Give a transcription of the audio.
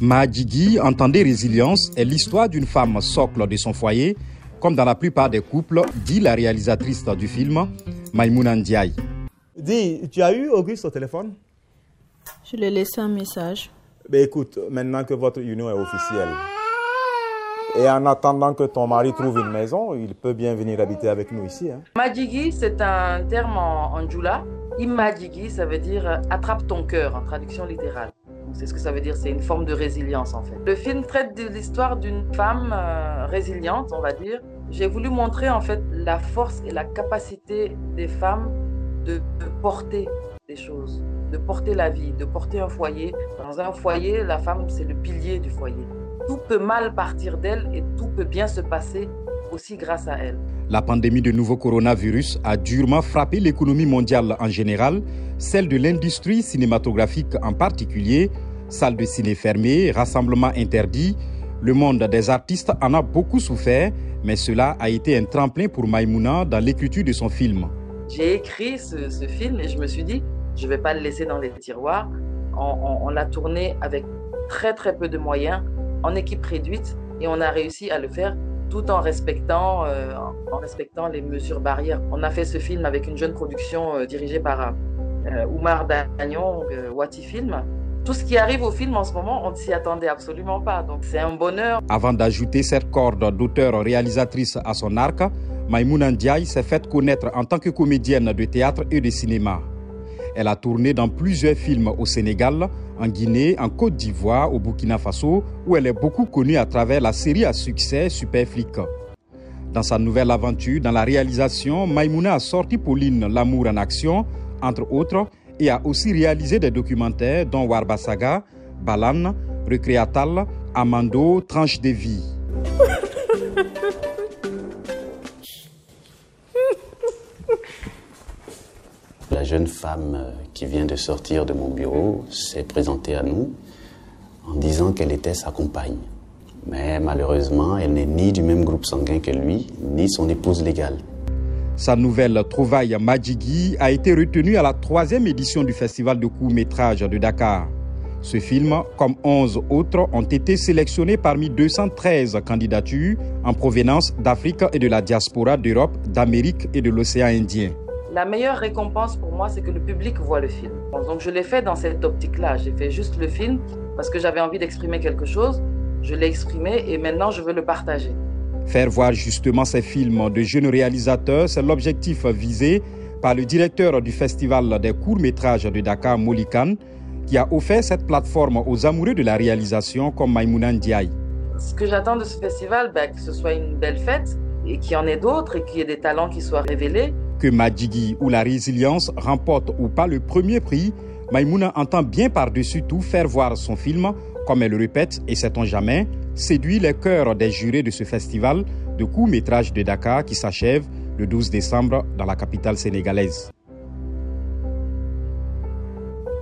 Majigi, entendez résilience, est l'histoire d'une femme socle de son foyer, comme dans la plupart des couples, dit la réalisatrice du film, Maïmouna Ndiaye. Dis, tu as eu Auguste au téléphone? Je lui ai laissé un message. Ben écoute, maintenant que votre union est officielle, et en attendant que ton mari trouve une maison, il peut bien venir habiter avec nous ici. Hein. Majigi, c'est un terme en, en djoula. Imajigi, ça veut dire euh, attrape ton cœur en traduction littérale. C'est ce que ça veut dire, c'est une forme de résilience en fait. Le film traite de l'histoire d'une femme euh, résiliente, on va dire. J'ai voulu montrer en fait la force et la capacité des femmes de, de porter des choses, de porter la vie, de porter un foyer. Dans un foyer, la femme, c'est le pilier du foyer tout peut mal partir d'elle et tout peut bien se passer aussi grâce à elle. La pandémie de nouveau coronavirus a durement frappé l'économie mondiale en général, celle de l'industrie cinématographique en particulier, salles de ciné fermées, rassemblements interdits. Le monde des artistes en a beaucoup souffert, mais cela a été un tremplin pour Maïmouna dans l'écriture de son film. J'ai écrit ce, ce, film et je me suis dit, je ne vais pas le laisser dans les tiroirs. On, on, on l'a tourné avec très très peu de moyens en équipe réduite et on a réussi à le faire tout en respectant, euh, en respectant les mesures barrières. On a fait ce film avec une jeune production euh, dirigée par euh, Oumar Dagnon, Wati Film. Tout ce qui arrive au film en ce moment, on ne s'y attendait absolument pas. Donc c'est un bonheur. Avant d'ajouter cette corde d'auteur-réalisatrice à son arc, Maïmouna Ndiaye s'est faite connaître en tant que comédienne de théâtre et de cinéma. Elle a tourné dans plusieurs films au Sénégal, en Guinée, en Côte d'Ivoire, au Burkina Faso, où elle est beaucoup connue à travers la série à succès Super Flic. Dans sa nouvelle aventure, dans la réalisation, Maïmouna a sorti Pauline L'amour en action, entre autres, et a aussi réalisé des documentaires dont Warbasaga, Balan, Recréatal, Amando, Tranche de vie. La jeune femme qui vient de sortir de mon bureau s'est présentée à nous en disant qu'elle était sa compagne. Mais malheureusement, elle n'est ni du même groupe sanguin que lui, ni son épouse légale. Sa nouvelle trouvaille Majigi a été retenue à la troisième édition du Festival de court-métrage de Dakar. Ce film, comme 11 autres, ont été sélectionnés parmi 213 candidatures en provenance d'Afrique et de la diaspora d'Europe, d'Amérique et de l'océan Indien. La meilleure récompense pour moi, c'est que le public voit le film. Donc je l'ai fait dans cette optique-là. J'ai fait juste le film parce que j'avais envie d'exprimer quelque chose. Je l'ai exprimé et maintenant je veux le partager. Faire voir justement ces films de jeunes réalisateurs, c'est l'objectif visé par le directeur du Festival des courts-métrages de Dakar, Molikan, qui a offert cette plateforme aux amoureux de la réalisation comme Maïmouna Ndiaye. Ce que j'attends de ce festival, ben, que ce soit une belle fête et qu'il y en ait d'autres et qu'il y ait des talents qui soient révélés. Que Majigi ou la résilience remporte ou pas le premier prix, Maïmouna entend bien par-dessus tout faire voir son film, comme elle le répète, et sait-on jamais, séduit les cœurs des jurés de ce festival de court-métrage de Dakar qui s'achève le 12 décembre dans la capitale sénégalaise.